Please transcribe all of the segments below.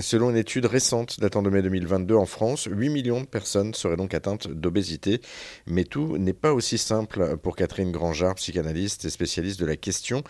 Selon une étude récente datant de mai 2022 en France, 8 millions de personnes seraient donc atteintes d'obésité. Mais tout n'est pas aussi simple pour Catherine Grangeard, psychanalyste et spécialiste de la question,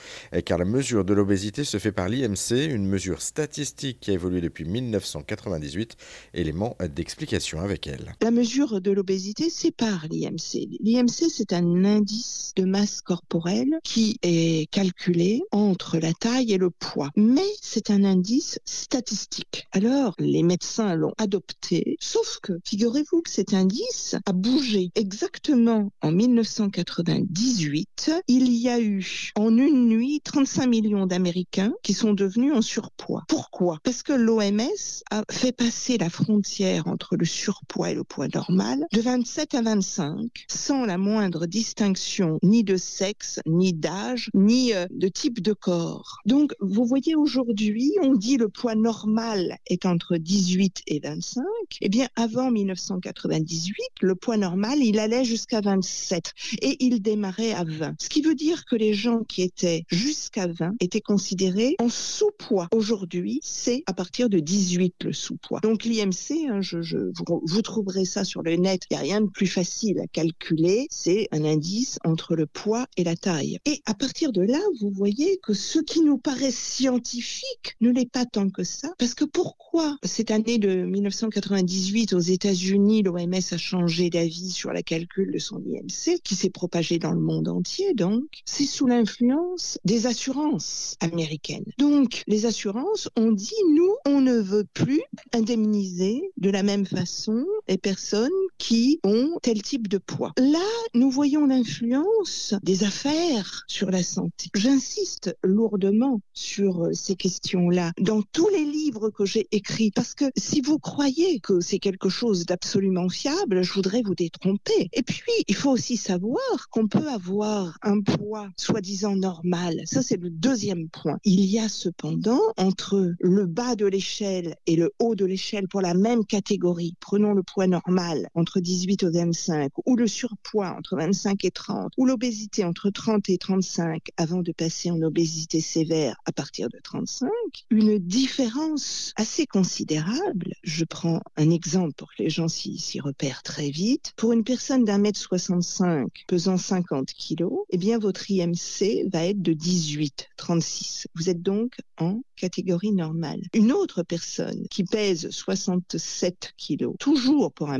car la mesure de l'obésité se fait par l'IMC, une mesure statistique qui a évolué depuis 1998. Élément d'explication avec elle. La mesure de l'obésité, c'est par l'IMC. L'IMC, c'est un indice de masse corporelle qui est calculé entre la taille et le poids. Mais c'est un indice statistique. Alors, les médecins l'ont adopté, sauf que, figurez-vous que cet indice a bougé exactement en 1998. Il y a eu en une nuit 35 millions d'Américains qui sont devenus en surpoids. Pourquoi? Parce que l'OMS a fait passer la frontière entre le surpoids et le poids normal de 27 à 25 sans la moindre distinction ni de sexe, ni d'âge, ni euh, de type de corps. Donc, vous voyez, aujourd'hui, on dit le poids normal est entre 18 et 25, eh bien avant 1998, le poids normal, il allait jusqu'à 27 et il démarrait à 20. Ce qui veut dire que les gens qui étaient jusqu'à 20 étaient considérés en sous-poids. Aujourd'hui, c'est à partir de 18 le sous-poids. Donc l'IMC, hein, je, vous, vous, trouverez ça sur le net, il n'y a rien de plus facile à calculer, c'est un indice entre le poids et la taille. Et à partir de là, vous voyez que ce qui nous paraît scientifique ne l'est pas tant que ça, parce que pourquoi cette année de 1998 aux États-Unis, l'OMS a changé d'avis sur la calcul de son IMC, qui s'est propagé dans le monde entier, donc, c'est sous l'influence des assurances américaines. Donc, les assurances ont dit, nous, on ne veut plus indemniser de la même façon les personnes qui ont tel type de poids. Là, nous voyons l'influence des affaires sur la santé. J'insiste lourdement sur ces questions-là. Dans tous les livres que j'ai écrit. Parce que si vous croyez que c'est quelque chose d'absolument fiable, je voudrais vous détromper. Et puis, il faut aussi savoir qu'on peut avoir un poids soi-disant normal. Ça, c'est le deuxième point. Il y a cependant entre le bas de l'échelle et le haut de l'échelle pour la même catégorie, prenons le poids normal entre 18 et 25, ou le surpoids entre 25 et 30, ou l'obésité entre 30 et 35 avant de passer en obésité sévère à partir de 35, une différence assez considérable. Je prends un exemple pour que les gens s'y repèrent très vite. Pour une personne d'un mètre 65 pesant 50 kilos, eh bien votre IMC va être de 18, 36. Vous êtes donc en catégorie normale. Une autre personne qui pèse 67 kilos, toujours pour un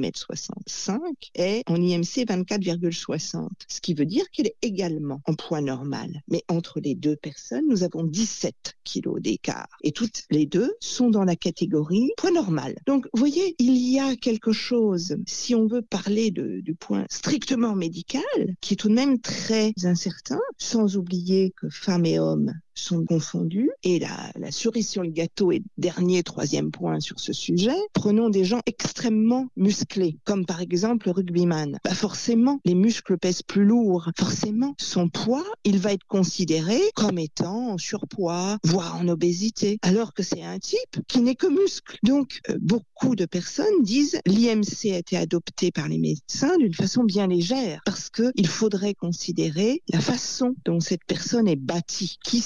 mètre 65, est en IMC 24,60. Ce qui veut dire qu'elle est également en poids normal. Mais entre les deux personnes, nous avons 17 kilos d'écart. Et toutes les deux sont dans la catégorie point normal. Donc, vous voyez, il y a quelque chose, si on veut parler du point strictement médical, qui est tout de même très incertain, sans oublier que femmes et hommes sont confondus. Et la, la, cerise sur le gâteau et dernier, troisième point sur ce sujet, prenons des gens extrêmement musclés, comme par exemple le rugbyman. Bah forcément, les muscles pèsent plus lourd. Forcément, son poids, il va être considéré comme étant en surpoids, voire en obésité, alors que c'est un type qui n'est que muscle. Donc, euh, beaucoup de personnes disent l'IMC a été adopté par les médecins d'une façon bien légère, parce qu'il faudrait considérer la façon dont cette personne est bâtie, qui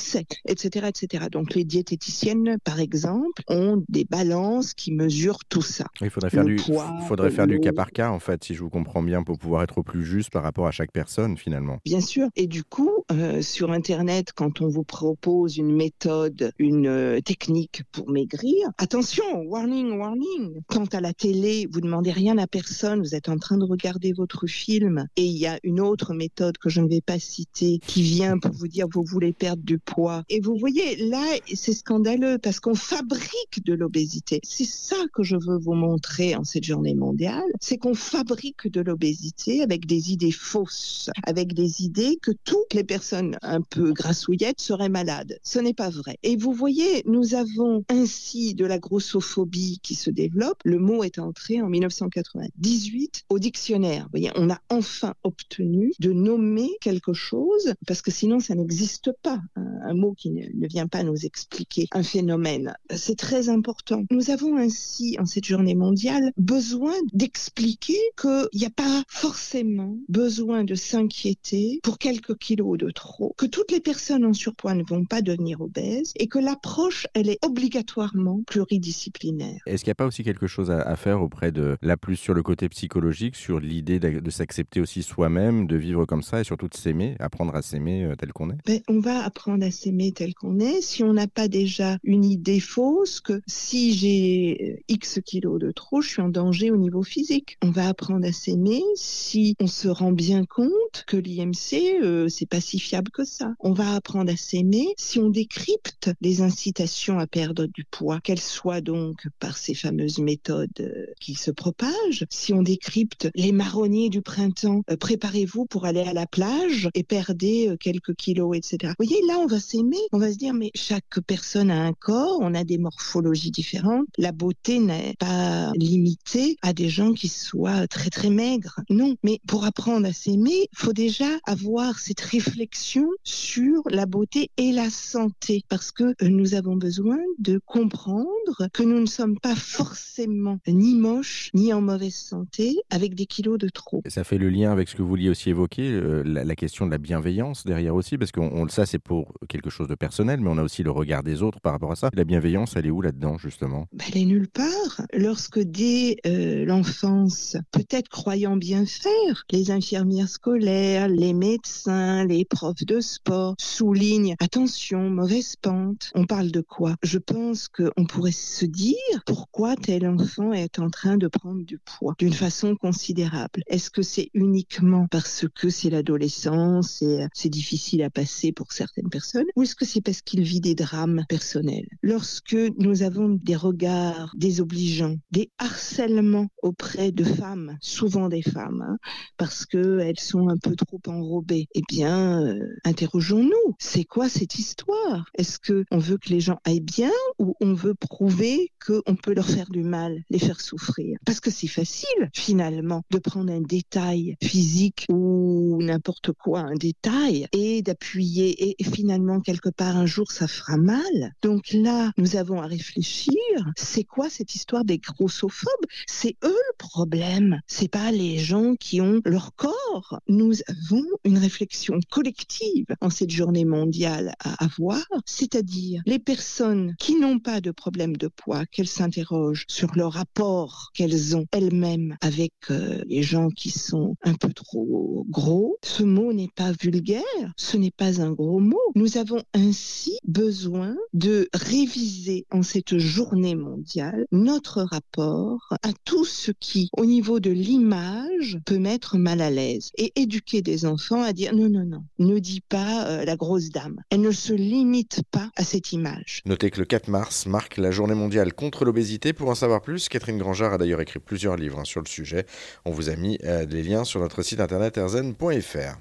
etc., etc. Donc les diététiciennes, par exemple, ont des balances qui mesurent tout ça. Il faudrait faire, du, faudrait faire du cas par cas, en fait, si je vous comprends bien, pour pouvoir être au plus juste par rapport à chaque personne, finalement. Bien sûr. Et du coup, euh, sur Internet, quand on vous propose une méthode, une euh, technique pour maigrir, attention, warning, warning. Quant à la télé, vous demandez rien à personne, vous êtes en train de regarder votre film et il y a une autre méthode que je ne vais pas citer qui vient pour vous dire vous voulez perdre du poids et vous voyez, là, c'est scandaleux parce qu'on fabrique de l'obésité. C'est ça que je veux vous montrer en cette journée mondiale, c'est qu'on fabrique de l'obésité avec des idées fausses, avec des idées que toutes les personnes un peu grassouillettes seraient malades. Ce n'est pas vrai. Et vous voyez, nous avons ainsi de la grossophobie qui se développe. Le mot est entré en 1998 au dictionnaire. Vous voyez, on a enfin obtenu de nommer quelque chose parce que sinon ça n'existe pas. Un mot qui ne, vient pas nous expliquer un phénomène. C'est très important. Nous avons ainsi, en cette journée mondiale, besoin d'expliquer qu'il n'y a pas forcément besoin de s'inquiéter pour quelques kilos de trop, que toutes les personnes en surpoids ne vont pas devenir obèses et que l'approche, elle est obligatoirement pluridisciplinaire. Est-ce qu'il n'y a pas aussi quelque chose à, faire auprès de, la plus sur le côté psychologique, sur l'idée de, s'accepter aussi soi-même, de vivre comme ça et surtout de s'aimer, apprendre à s'aimer euh, tel qu'on est? Ben, On va apprendre à s'aimer tel qu'on est si on n'a pas déjà une idée fausse que si j'ai euh, X kilos de trop, je suis en danger au niveau physique. On va apprendre à s'aimer si on se rend bien compte que l'IMC, euh, c'est pas si fiable que ça. On va apprendre à s'aimer si on décrypte les incitations à perdre du poids, qu'elles soient donc par ces fameuses méthodes euh, qui se propagent, si on décrypte les marronniers du printemps, euh, préparez-vous pour aller à la plage et perdez quelques kilos, etc. Vous voyez, là, on va s'aimer, on va se dire, mais chaque personne a un corps, on a des morphologies différentes, la beauté n'est pas limitée à des gens qui soient très très maigres. Non, mais pour apprendre à s'aimer, faut déjà avoir cette réflexion sur la beauté et la santé, parce que euh, nous avons besoin de comprendre que nous ne sommes pas forcément ni moches, ni en mauvaise santé, avec des kilos de trop. Ça fait le lien avec ce que vous vouliez aussi évoquer, euh, la, question de la bienveillance derrière aussi, parce qu'on ça c'est pour quelque chose de personnel, mais on a aussi le regard des autres par rapport à ça. La bienveillance, elle est où là-dedans justement? Ben, Elle est nulle part. Lorsque dès euh, l'enfance, peut-être croyant bien faire, les infirmières scolaires, les médecins, les profs de sport soulignent attention, mauvaise pente. On parle de quoi? Je pense qu'on pourrait se dire pourquoi tel enfant est en train de prendre du poids d'une façon considérable? Est-ce que c'est uniquement parce que c'est l'adolescence et c'est difficile à passer pour certaines personnes? Ou est-ce que c'est parce qu'il vit des drames personnels? Lorsque nous avons des regards désobligeants, des harcèlements auprès de femmes, souvent des femmes, hein, parce qu'elles sont un peu trop enrobées. Eh bien, euh, interrogeons-nous. C'est quoi cette histoire? Est-ce que on veut que les gens aillent bien ou on veut prouver qu'on peut leur faire du mal, les faire souffrir? Parce que c'est facile, finalement, de prendre un détail physique ou n'importe quoi, un détail, et d'appuyer. Et, finalement, quelque part, un jour, ça fera mal. Donc là, nous avons à réfléchir. C'est quoi cette histoire des grossophobes? C'est eux le problème. C'est pas les gens qui ont leur corps. Nous avons une réflexion collective en cette journée mondiale à avoir, c'est-à-dire les personnes qui n'ont pas de problème de poids, qu'elles s'interrogent sur le rapport qu'elles ont elles-mêmes avec euh, les gens qui sont un peu trop gros. Ce mot n'est pas vulgaire, ce n'est pas un gros mot. Nous avons ainsi besoin de réviser en cette journée mondiale notre rapport à tout ce qui, au niveau de l'image, peut mettre mal à l'aise et éduquer des enfants à dire non, non, non, ne dis pas euh, la grosse dame. Elle ne se limite pas à cette image. Notez que le 4 mars marque la journée mondiale contre l'obésité. Pour en savoir plus, Catherine Grangard a d'ailleurs écrit plusieurs livres hein, sur le sujet. On vous a mis euh, des liens sur notre site internet erzen.fr.